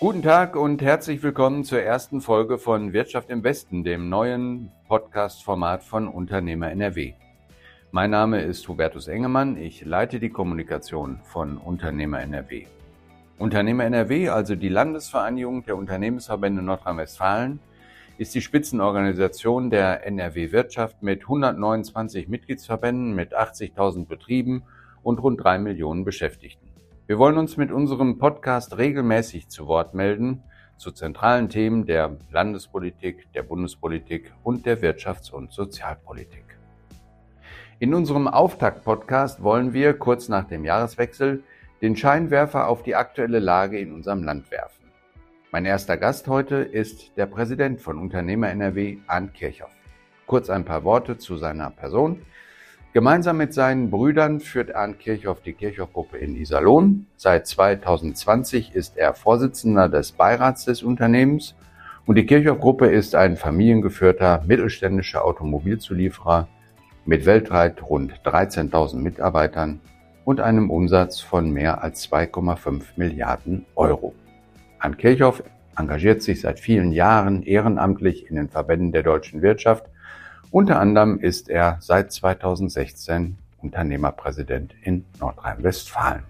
Guten Tag und herzlich willkommen zur ersten Folge von Wirtschaft im Westen, dem neuen Podcast-Format von Unternehmer NRW. Mein Name ist Hubertus Engemann, ich leite die Kommunikation von Unternehmer NRW. Unternehmer NRW, also die Landesvereinigung der Unternehmensverbände Nordrhein-Westfalen, ist die Spitzenorganisation der NRW Wirtschaft mit 129 Mitgliedsverbänden, mit 80.000 Betrieben und rund drei Millionen Beschäftigten. Wir wollen uns mit unserem Podcast regelmäßig zu Wort melden zu zentralen Themen der Landespolitik, der Bundespolitik und der Wirtschafts- und Sozialpolitik. In unserem Auftakt-Podcast wollen wir kurz nach dem Jahreswechsel den Scheinwerfer auf die aktuelle Lage in unserem Land werfen. Mein erster Gast heute ist der Präsident von Unternehmer NRW, Arndt Kirchhoff. Kurz ein paar Worte zu seiner Person. Gemeinsam mit seinen Brüdern führt Arndt Kirchhoff die Kirchhoff-Gruppe in Iserlohn. Seit 2020 ist er Vorsitzender des Beirats des Unternehmens und die Kirchhoff-Gruppe ist ein familiengeführter mittelständischer Automobilzulieferer mit weltweit rund 13.000 Mitarbeitern und einem Umsatz von mehr als 2,5 Milliarden Euro. Arndt Kirchhoff engagiert sich seit vielen Jahren ehrenamtlich in den Verbänden der deutschen Wirtschaft – unter anderem ist er seit 2016 Unternehmerpräsident in Nordrhein-Westfalen.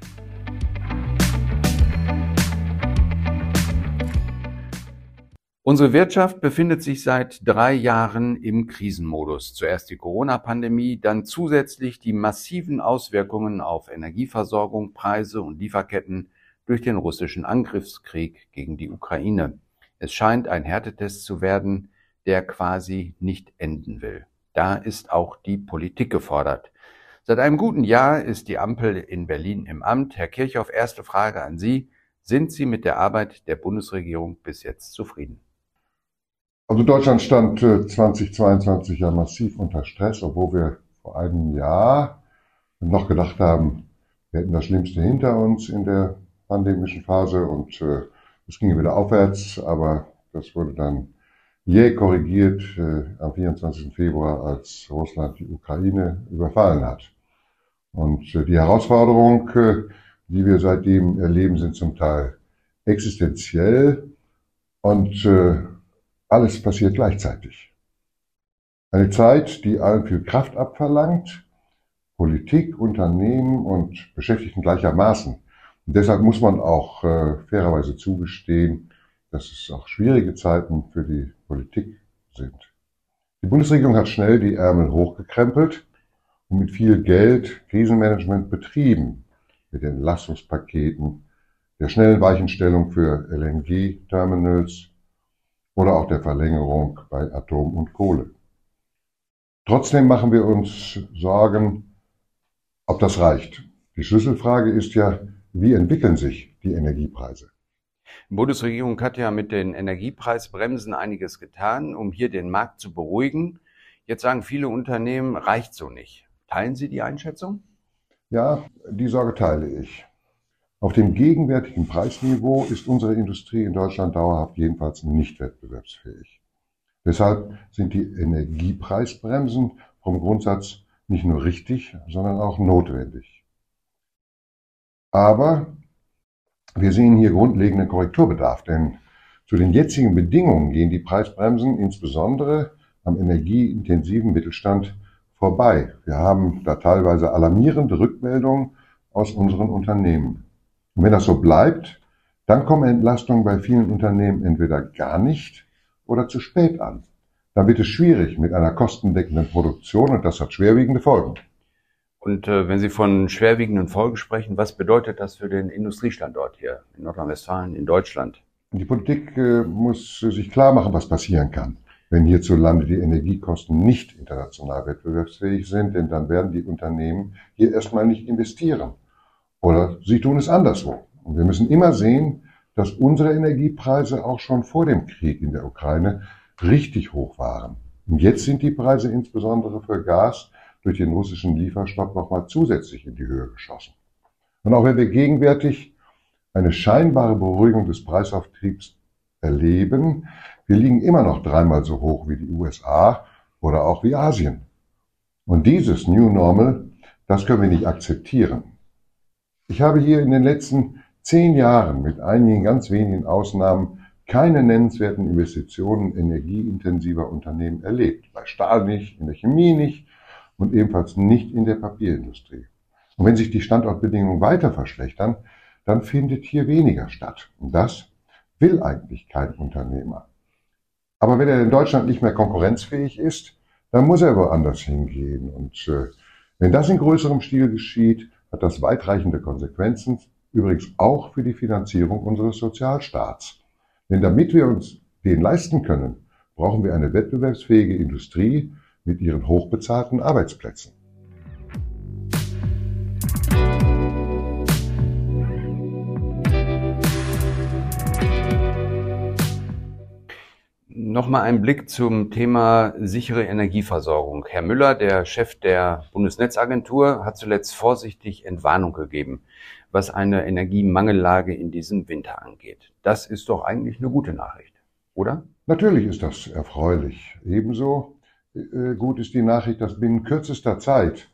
Unsere Wirtschaft befindet sich seit drei Jahren im Krisenmodus. Zuerst die Corona-Pandemie, dann zusätzlich die massiven Auswirkungen auf Energieversorgung, Preise und Lieferketten durch den russischen Angriffskrieg gegen die Ukraine. Es scheint ein Härtetest zu werden, der quasi nicht enden will. Da ist auch die Politik gefordert. Seit einem guten Jahr ist die Ampel in Berlin im Amt. Herr Kirchhoff, erste Frage an Sie. Sind Sie mit der Arbeit der Bundesregierung bis jetzt zufrieden? Also Deutschland stand 2022 äh, ja massiv unter Stress, obwohl wir vor einem Jahr noch gedacht haben, wir hätten das Schlimmste hinter uns in der pandemischen Phase und äh, es ging wieder aufwärts, aber das wurde dann jäh korrigiert äh, am 24. Februar, als Russland die Ukraine überfallen hat. Und äh, die Herausforderungen, äh, die wir seitdem erleben, sind zum Teil existenziell und äh, alles passiert gleichzeitig. Eine Zeit, die allen viel Kraft abverlangt, Politik, Unternehmen und Beschäftigten gleichermaßen. Und deshalb muss man auch äh, fairerweise zugestehen, dass es auch schwierige Zeiten für die Politik sind. Die Bundesregierung hat schnell die Ärmel hochgekrempelt und mit viel Geld Krisenmanagement betrieben, mit Entlastungspaketen, der schnellen Weichenstellung für LNG-Terminals oder auch der Verlängerung bei Atom und Kohle. Trotzdem machen wir uns Sorgen, ob das reicht. Die Schlüsselfrage ist ja, wie entwickeln sich die Energiepreise? Die Bundesregierung hat ja mit den Energiepreisbremsen einiges getan, um hier den Markt zu beruhigen. Jetzt sagen viele Unternehmen, reicht so nicht. Teilen Sie die Einschätzung? Ja, die Sorge teile ich. Auf dem gegenwärtigen Preisniveau ist unsere Industrie in Deutschland dauerhaft jedenfalls nicht wettbewerbsfähig. Deshalb sind die Energiepreisbremsen vom Grundsatz nicht nur richtig, sondern auch notwendig. Aber wir sehen hier grundlegenden Korrekturbedarf, denn zu den jetzigen Bedingungen gehen die Preisbremsen insbesondere am energieintensiven Mittelstand vorbei. Wir haben da teilweise alarmierende Rückmeldungen aus unseren Unternehmen. Und wenn das so bleibt, dann kommen Entlastungen bei vielen Unternehmen entweder gar nicht oder zu spät an. Dann wird es schwierig mit einer kostendeckenden Produktion und das hat schwerwiegende Folgen. Und äh, wenn Sie von schwerwiegenden Folgen sprechen, was bedeutet das für den Industriestandort hier in Nordrhein-Westfalen, in Deutschland? Die Politik äh, muss sich klar machen, was passieren kann, wenn hierzulande die Energiekosten nicht international wettbewerbsfähig sind, denn dann werden die Unternehmen hier erstmal nicht investieren. Oder sie tun es anderswo. Und wir müssen immer sehen, dass unsere Energiepreise auch schon vor dem Krieg in der Ukraine richtig hoch waren. Und jetzt sind die Preise insbesondere für Gas durch den russischen Lieferstopp nochmal zusätzlich in die Höhe geschossen. Und auch wenn wir gegenwärtig eine scheinbare Beruhigung des Preisauftriebs erleben, wir liegen immer noch dreimal so hoch wie die USA oder auch wie Asien. Und dieses New Normal, das können wir nicht akzeptieren. Ich habe hier in den letzten zehn Jahren mit einigen ganz wenigen Ausnahmen keine nennenswerten Investitionen energieintensiver Unternehmen erlebt. Bei Stahl nicht, in der Chemie nicht und ebenfalls nicht in der Papierindustrie. Und wenn sich die Standortbedingungen weiter verschlechtern, dann findet hier weniger statt. Und das will eigentlich kein Unternehmer. Aber wenn er in Deutschland nicht mehr konkurrenzfähig ist, dann muss er woanders hingehen. Und äh, wenn das in größerem Stil geschieht, hat das weitreichende Konsequenzen, übrigens auch für die Finanzierung unseres Sozialstaats. Denn damit wir uns den leisten können, brauchen wir eine wettbewerbsfähige Industrie mit ihren hochbezahlten Arbeitsplätzen. Nochmal ein Blick zum Thema sichere Energieversorgung. Herr Müller, der Chef der Bundesnetzagentur, hat zuletzt vorsichtig Entwarnung gegeben, was eine Energiemangellage in diesem Winter angeht. Das ist doch eigentlich eine gute Nachricht, oder? Natürlich ist das erfreulich. Ebenso gut ist die Nachricht, dass binnen kürzester Zeit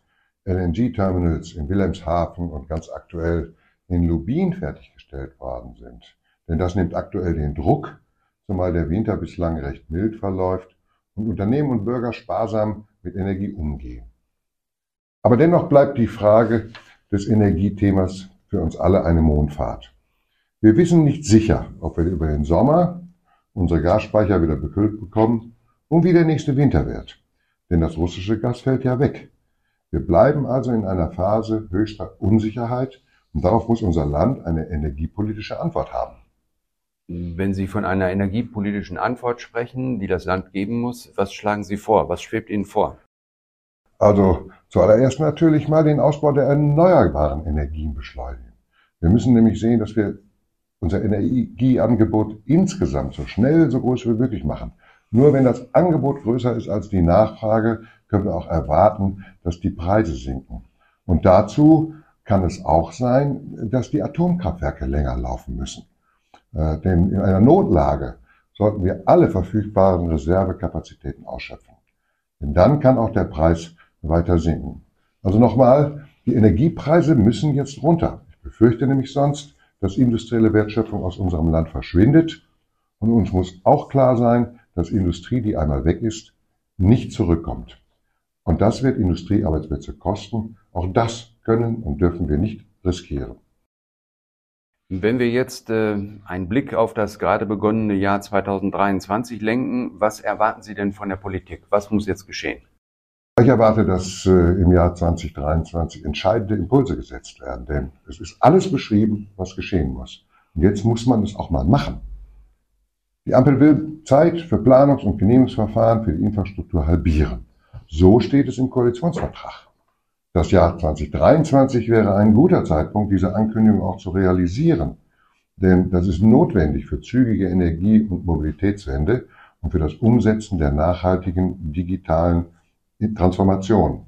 LNG-Terminals in Wilhelmshaven und ganz aktuell in Lubin fertiggestellt worden sind. Denn das nimmt aktuell den Druck zumal der Winter bislang recht mild verläuft und Unternehmen und Bürger sparsam mit Energie umgehen. Aber dennoch bleibt die Frage des Energiethemas für uns alle eine Mondfahrt. Wir wissen nicht sicher, ob wir über den Sommer unsere Gasspeicher wieder befüllt bekommen und wie der nächste Winter wird. Denn das russische Gas fällt ja weg. Wir bleiben also in einer Phase höchster Unsicherheit und darauf muss unser Land eine energiepolitische Antwort haben. Wenn Sie von einer energiepolitischen Antwort sprechen, die das Land geben muss, was schlagen Sie vor? Was schwebt Ihnen vor? Also zuallererst natürlich mal den Ausbau der erneuerbaren Energien beschleunigen. Wir müssen nämlich sehen, dass wir unser Energieangebot insgesamt so schnell, so groß wie möglich machen. Nur wenn das Angebot größer ist als die Nachfrage, können wir auch erwarten, dass die Preise sinken. Und dazu kann es auch sein, dass die Atomkraftwerke länger laufen müssen. Äh, denn in einer Notlage sollten wir alle verfügbaren Reservekapazitäten ausschöpfen. Denn dann kann auch der Preis weiter sinken. Also nochmal, die Energiepreise müssen jetzt runter. Ich befürchte nämlich sonst, dass industrielle Wertschöpfung aus unserem Land verschwindet. Und uns muss auch klar sein, dass Industrie, die einmal weg ist, nicht zurückkommt. Und das wird Industriearbeitsplätze kosten. Auch das können und dürfen wir nicht riskieren. Wenn wir jetzt äh, einen Blick auf das gerade begonnene Jahr 2023 lenken, was erwarten Sie denn von der Politik? Was muss jetzt geschehen? Ich erwarte, dass äh, im Jahr 2023 entscheidende Impulse gesetzt werden, denn es ist alles beschrieben, was geschehen muss. Und jetzt muss man es auch mal machen. Die Ampel will Zeit für Planungs- und Genehmigungsverfahren für die Infrastruktur halbieren. So steht es im Koalitionsvertrag. Das Jahr 2023 wäre ein guter Zeitpunkt, diese Ankündigung auch zu realisieren. Denn das ist notwendig für zügige Energie- und Mobilitätswende und für das Umsetzen der nachhaltigen digitalen Transformation.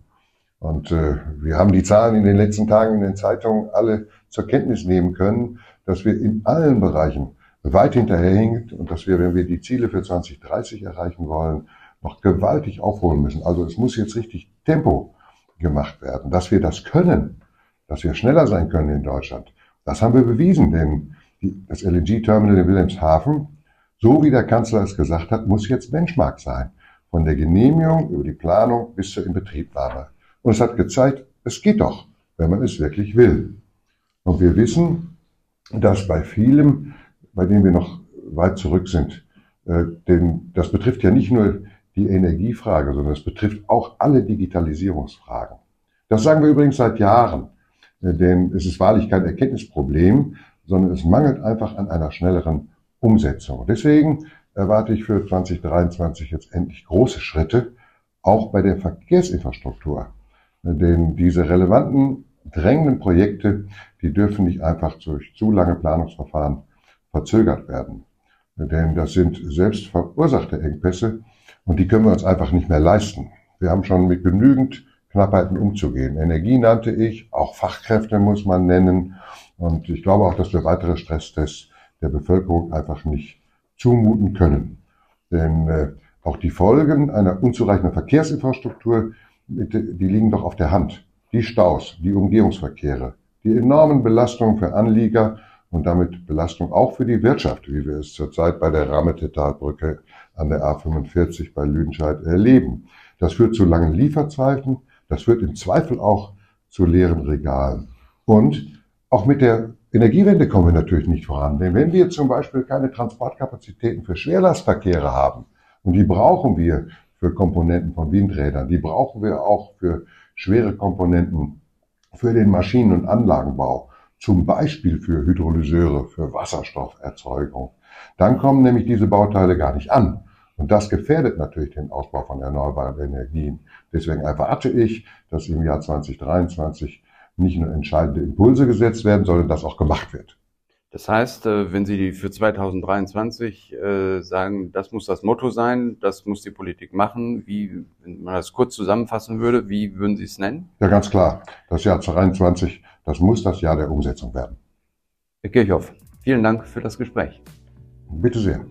Und äh, wir haben die Zahlen in den letzten Tagen in den Zeitungen alle zur Kenntnis nehmen können, dass wir in allen Bereichen weit hinterherhinken und dass wir, wenn wir die Ziele für 2030 erreichen wollen, noch gewaltig aufholen müssen. Also es muss jetzt richtig Tempo gemacht werden. Dass wir das können, dass wir schneller sein können in Deutschland, das haben wir bewiesen, denn das LNG-Terminal in Wilhelmshaven, so wie der Kanzler es gesagt hat, muss jetzt Benchmark sein. Von der Genehmigung über die Planung bis zur Inbetriebnahme. Und es hat gezeigt, es geht doch, wenn man es wirklich will. Und wir wissen, dass bei vielem, bei dem wir noch weit zurück sind, äh, denn das betrifft ja nicht nur die Energiefrage, sondern es betrifft auch alle Digitalisierungsfragen. Das sagen wir übrigens seit Jahren, äh, denn es ist wahrlich kein Erkenntnisproblem, sondern es mangelt einfach an einer schnelleren Umsetzung. Deswegen erwarte ich für 2023 jetzt endlich große Schritte, auch bei der Verkehrsinfrastruktur. Denn diese relevanten, drängenden Projekte, die dürfen nicht einfach durch zu lange Planungsverfahren verzögert werden. Denn das sind selbst verursachte Engpässe, und die können wir uns einfach nicht mehr leisten. Wir haben schon mit genügend Knappheiten umzugehen. Energie nannte ich, auch Fachkräfte muss man nennen. Und ich glaube auch, dass wir weitere Stresstests der Bevölkerung einfach nicht zumuten können. Denn äh, auch die Folgen einer unzureichenden Verkehrsinfrastruktur, die liegen doch auf der Hand. Die Staus, die Umgehungsverkehre, die enormen Belastungen für Anlieger und damit Belastung auch für die Wirtschaft, wie wir es zurzeit bei der Rammetetalbrücke an der A45 bei Lüdenscheid erleben. Das führt zu langen Lieferzeiten, das führt im Zweifel auch zu leeren Regalen. Und auch mit der Energiewende kommen wir natürlich nicht voran. Denn wenn wir zum Beispiel keine Transportkapazitäten für Schwerlastverkehre haben, und die brauchen wir für Komponenten von Windrädern, die brauchen wir auch für schwere Komponenten für den Maschinen- und Anlagenbau, zum Beispiel für Hydrolyseure, für Wasserstofferzeugung, dann kommen nämlich diese Bauteile gar nicht an. Und das gefährdet natürlich den Ausbau von erneuerbaren Energien. Deswegen erwarte ich, dass im Jahr 2023 nicht nur entscheidende Impulse gesetzt werden, sondern dass auch gemacht wird. Das heißt, äh, wenn Sie für 2023 äh, sagen, das muss das Motto sein, das muss die Politik machen, wie, wenn man das kurz zusammenfassen würde, wie würden Sie es nennen? Ja, ganz klar. Das Jahr 2023, das muss das Jahr der Umsetzung werden. Herr Kirchhoff, vielen Dank für das Gespräch. Bitte sehr.